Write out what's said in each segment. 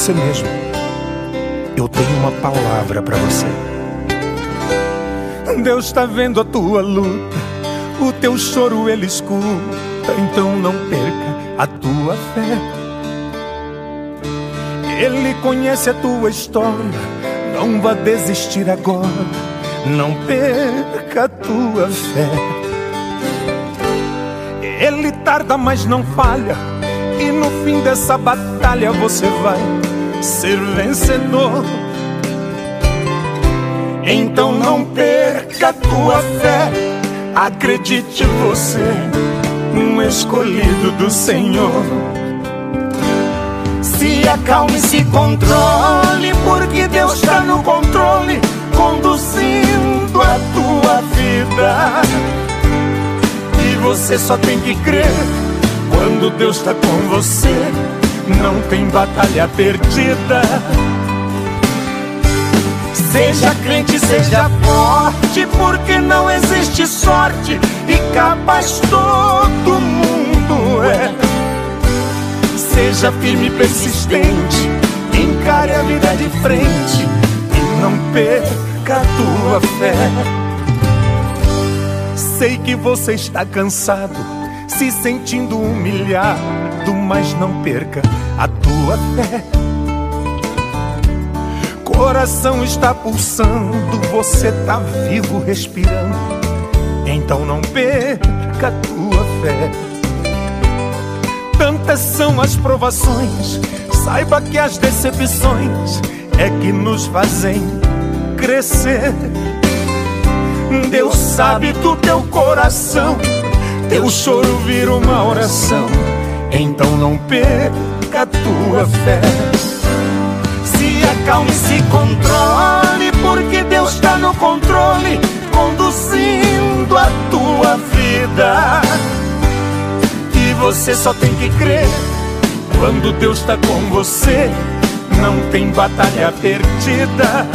você mesmo. Eu tenho uma palavra para você. Deus está vendo a tua luta, o teu choro ele escuta, então não perca a tua fé. Ele conhece a tua história, não vá desistir agora, não perca a tua fé. Ele tarda, mas não falha, e no fim dessa batalha você vai ser vencedor. Então não perca tua fé, acredite você, um escolhido do Senhor. Se acalme, se controle, porque Deus está no controle, conduzindo a tua vida. E você só tem que crer quando Deus está com você, não tem batalha perdida. Seja crente, seja forte, porque não existe sorte e capaz todo mundo é. Seja firme e persistente, encare a vida de frente e não perca a tua fé. Sei que você está cansado, se sentindo humilhado, mas não perca a tua fé coração está pulsando, você tá vivo respirando. Então não perca a tua fé. Tantas são as provações, saiba que as decepções é que nos fazem crescer. Deus sabe do teu coração, teu choro vira uma oração. Então não perca a tua fé acalme, se controle, porque Deus está no controle, conduzindo a tua vida. E você só tem que crer, quando Deus está com você, não tem batalha perdida.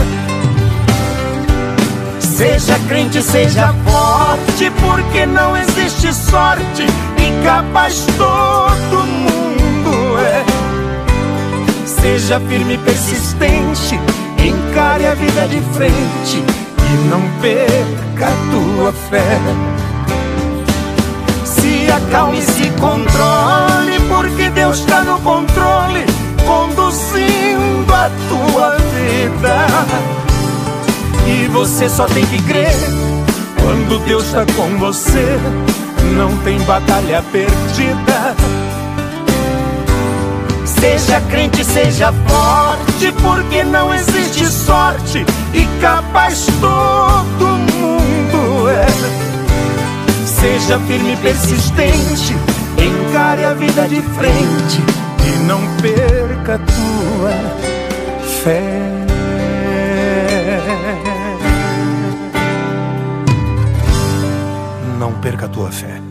Seja crente, seja forte, porque não existe sorte, e capaz todo mundo é. Seja firme e persistente, encare a vida de frente e não perca a tua fé. Se acalme, se controle, porque Deus está no controle, conduzindo a tua vida. E você só tem que crer, quando Deus está com você, não tem batalha perdida. Seja crente, seja forte, porque não existe sorte e capaz todo mundo é. Seja firme e persistente, encare a vida de frente e não perca a tua fé. Não perca a tua fé.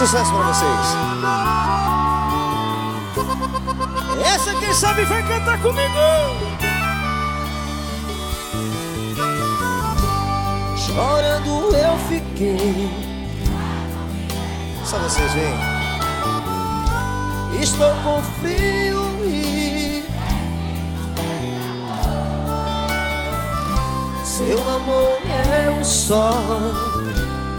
Sucesso pra vocês. Essa quem sabe vai cantar comigo. Chorando eu fiquei. Só vocês veem. Estou com frio e seu amor é um sol.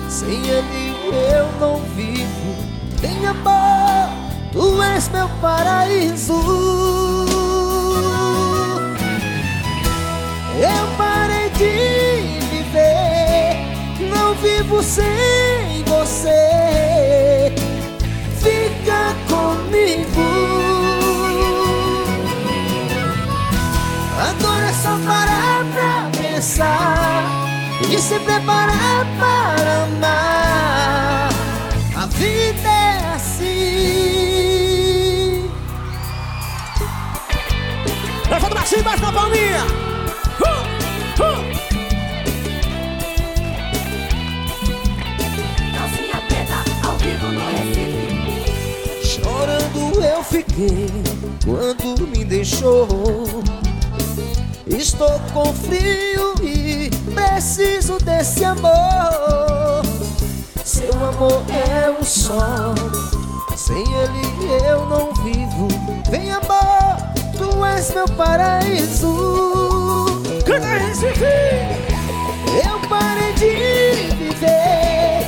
Sem ele eu não vivo. Vem amor, tu és meu paraíso. Eu parei de viver, não vivo sem você. Fica comigo. Agora é só parar pra pensar e se preparar para Pra cima, bate na palminha. Uh, uh. Calcinha preta ao vivo no Recife. Chorando eu fiquei quando me deixou. Estou com frio e preciso desse amor. Seu amor é o sol, sem ele eu não vivo. Vem amor, és meu paraíso. Canta Recife. Eu parei de viver.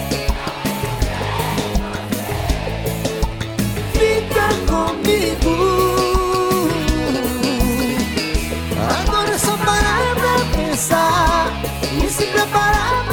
Fica comigo. Agora é só parar pra pensar e se preparar para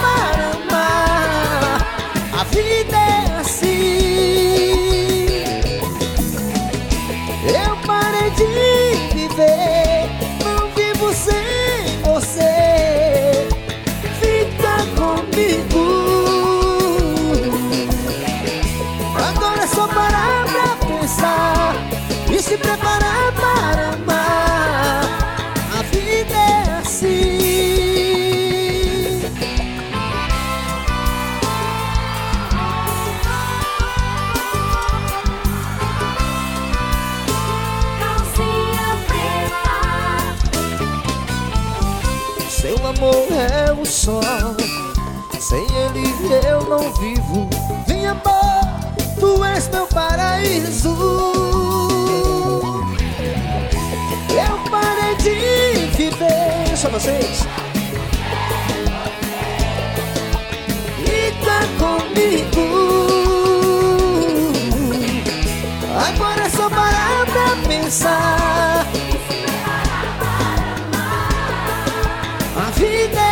paraíso. Eu parei de viver, só vocês. Fica comigo. Agora é só parar pra pensar. A vida é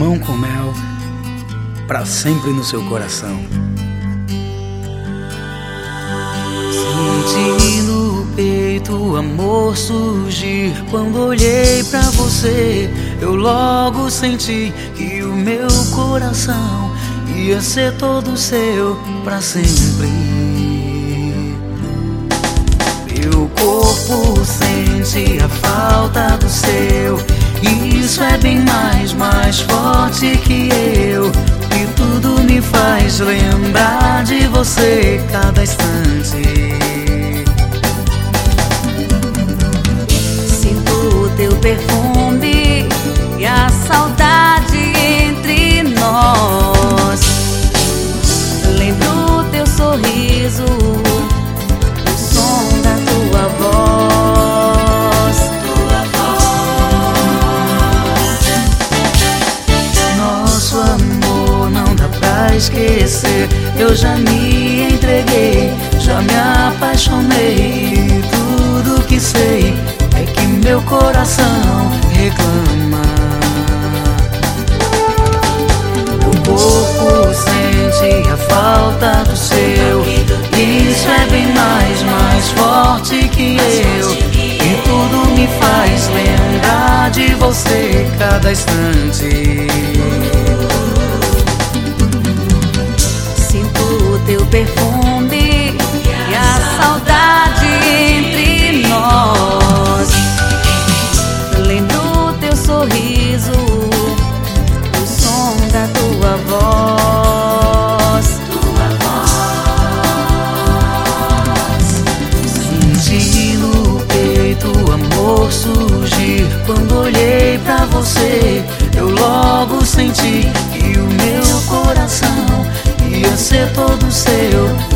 limão com mel, pra sempre no seu coração. Senti no peito o amor surgir quando olhei pra você. Eu logo senti que o meu coração ia ser todo seu pra sempre. Meu corpo sente a falta do seu. Isso é bem mais, mais forte que eu. E tudo me faz lembrar de você cada instante. Sinto o teu perfume e a saudade entre nós. Lembro teu sorriso, esquecer. Eu já me entreguei, já me apaixonei. Tudo que sei é que meu coração reclama. Meu corpo sente a falta do seu. Isso é bem mais, mais forte que eu. E tudo me faz lembrar de você cada instante. Teu perfume e a saudade entre nós. Lembro teu sorriso, o som da tua voz. Senti no peito o amor surgir quando olhei pra você. Eu logo senti que o meu coração ser todo seu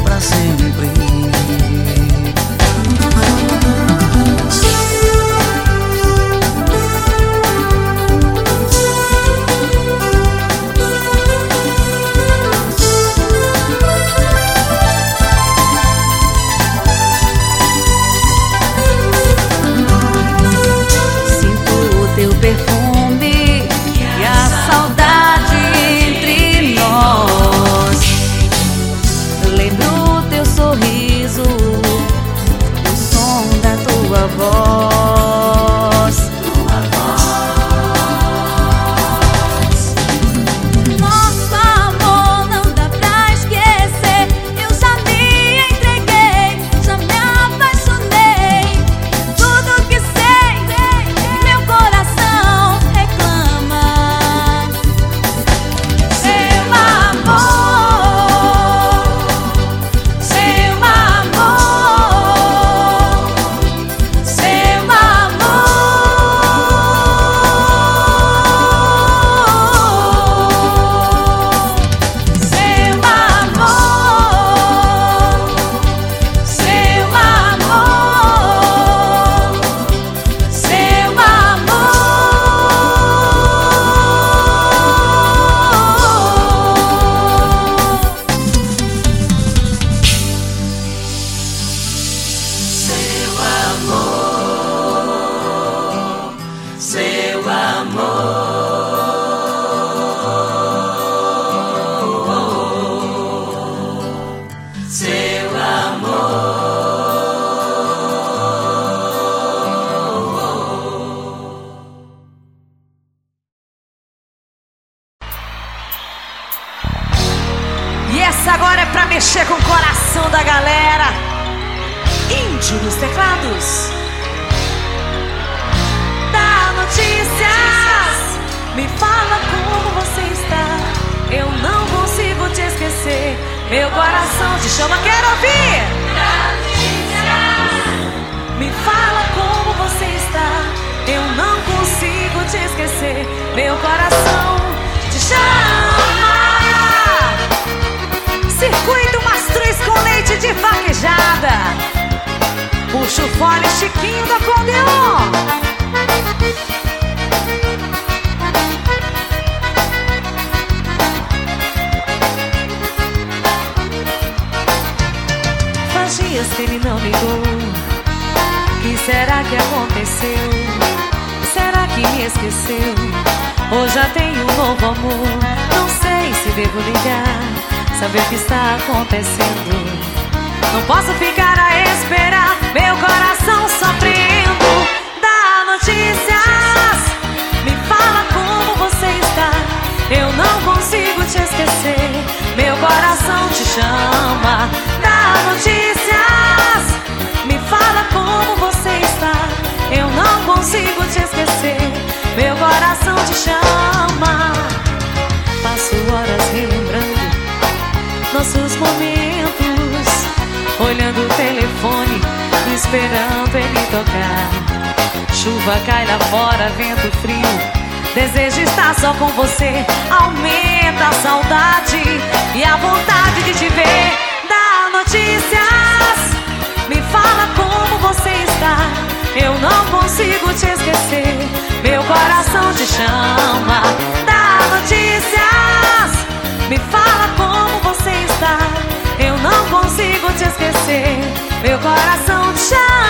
Meu coração chama.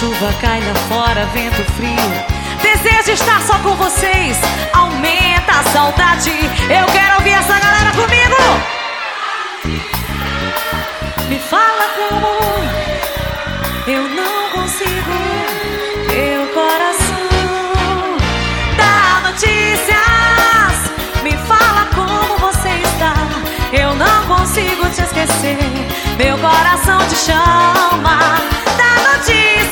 Chuva cai lá fora, vento frio. Desejo estar só com vocês, aumenta a saudade. Eu quero ouvir essa galera comigo. Me fala como eu não consigo. Meu coração dá notícias. Me fala como você está. Eu não consigo te esquecer. Meu coração te chama. Dá notícias.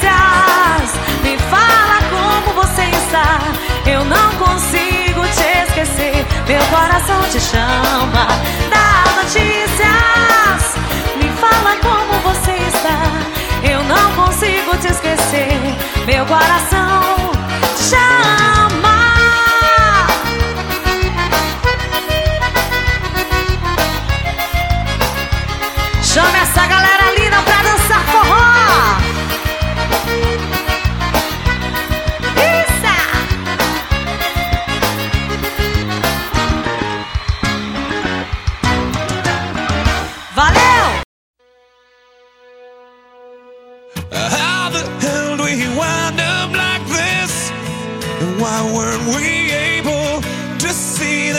Eu não consigo te esquecer. Meu coração te chama. Dá notícias, me fala como você está. Eu não consigo te esquecer. Meu coração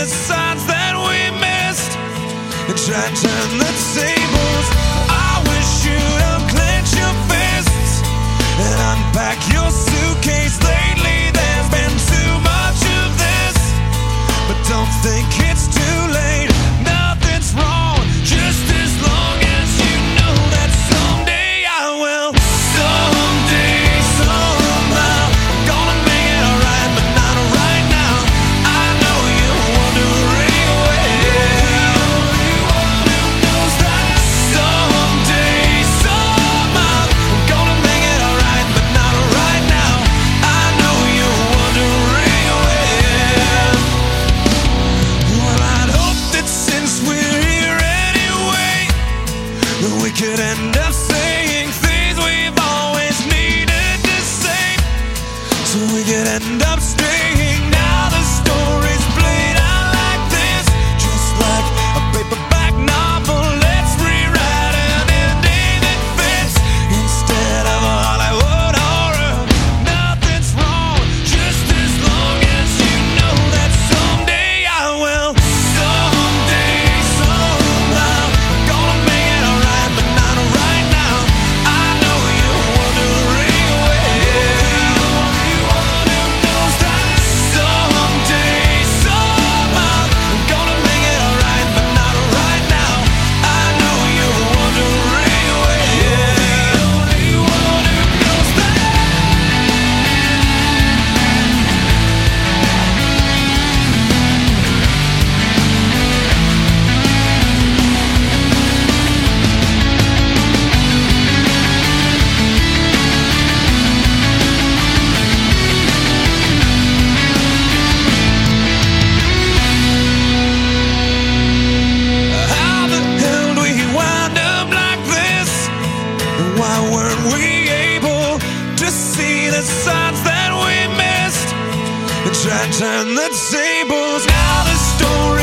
signs that we missed and try to turn the tables. I wish you'd unclench your fists and unpack your suitcase. Lately, there's been too much of this, but don't think it's too late. try turn the tables. Now the story.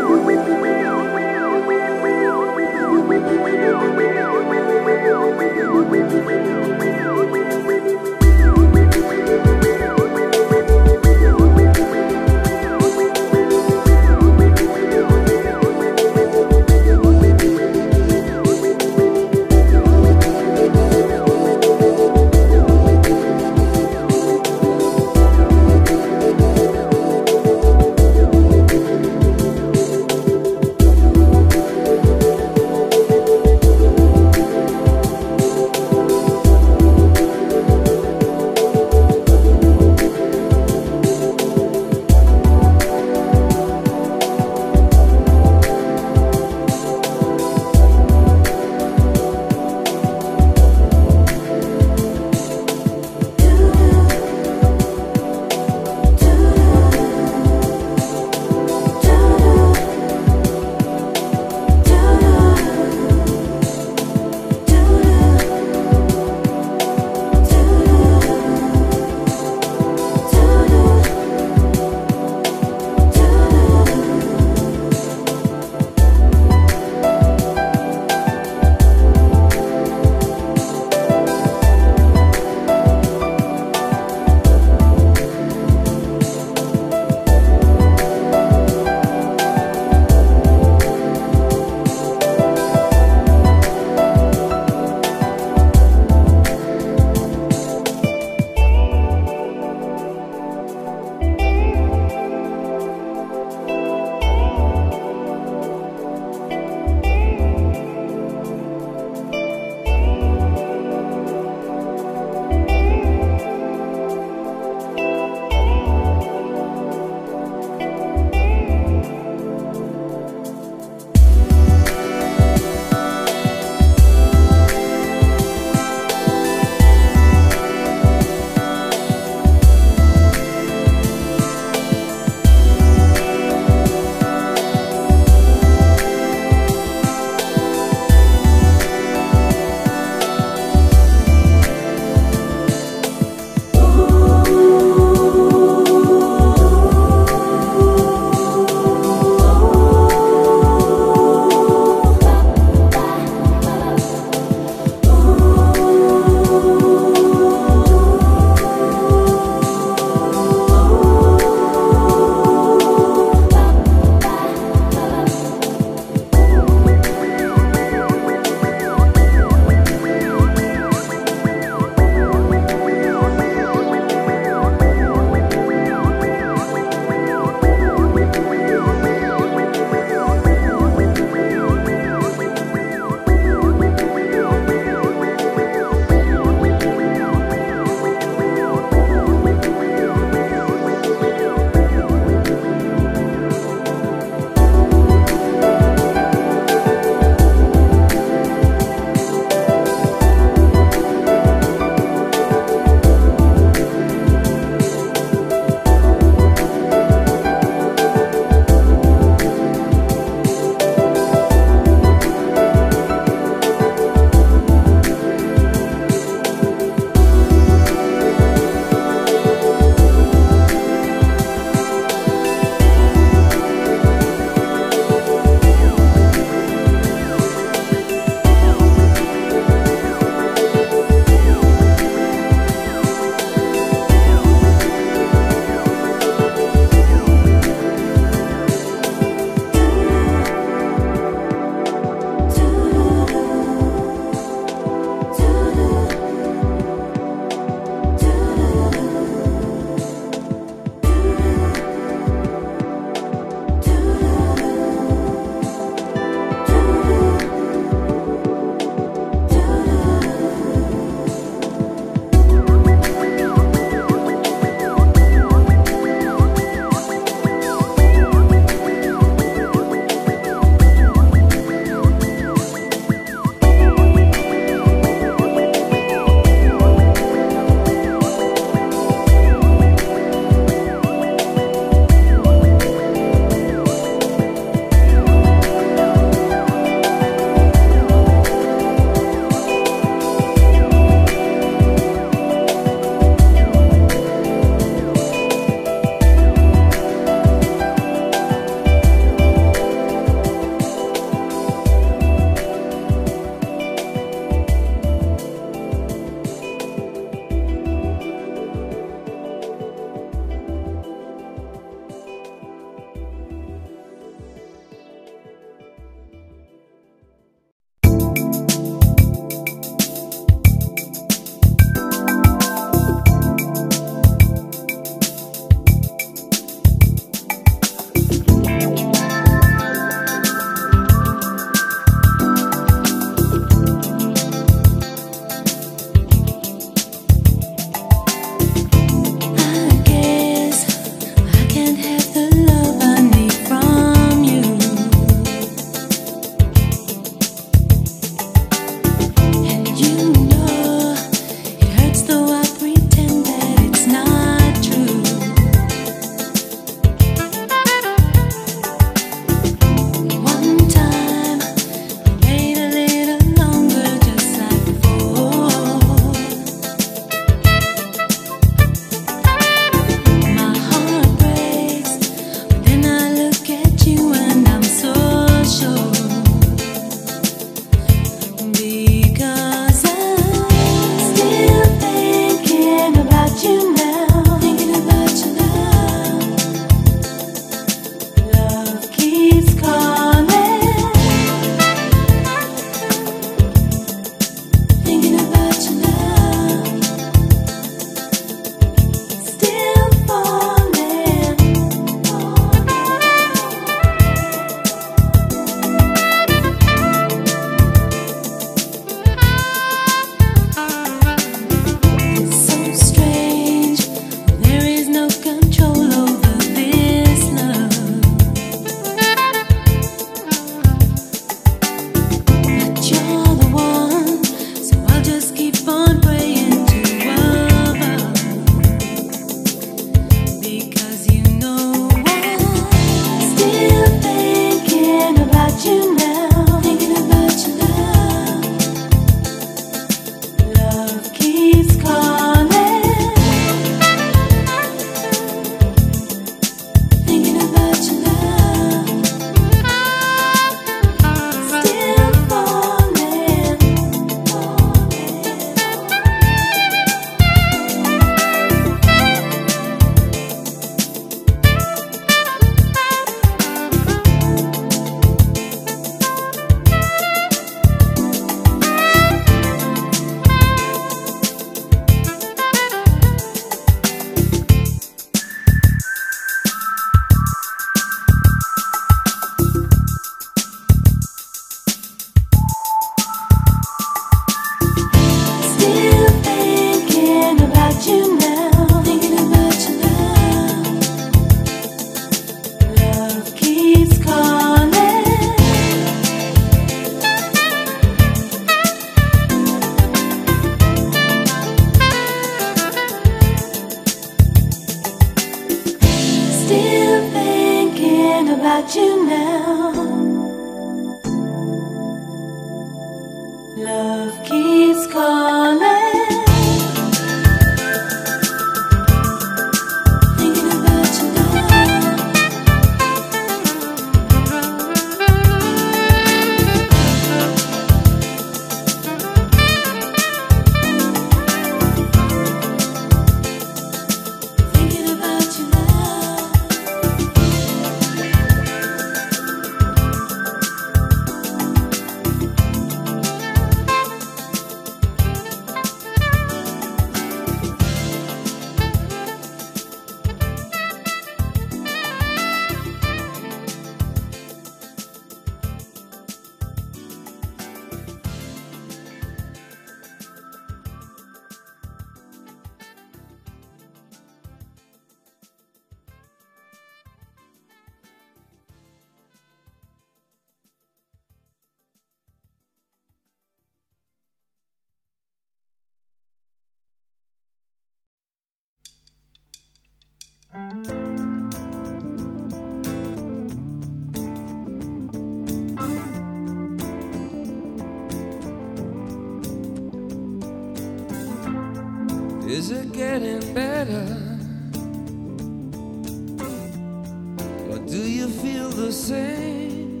Do you feel the same?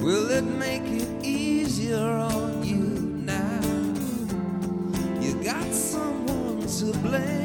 Will it make it easier on you now? You got someone to blame.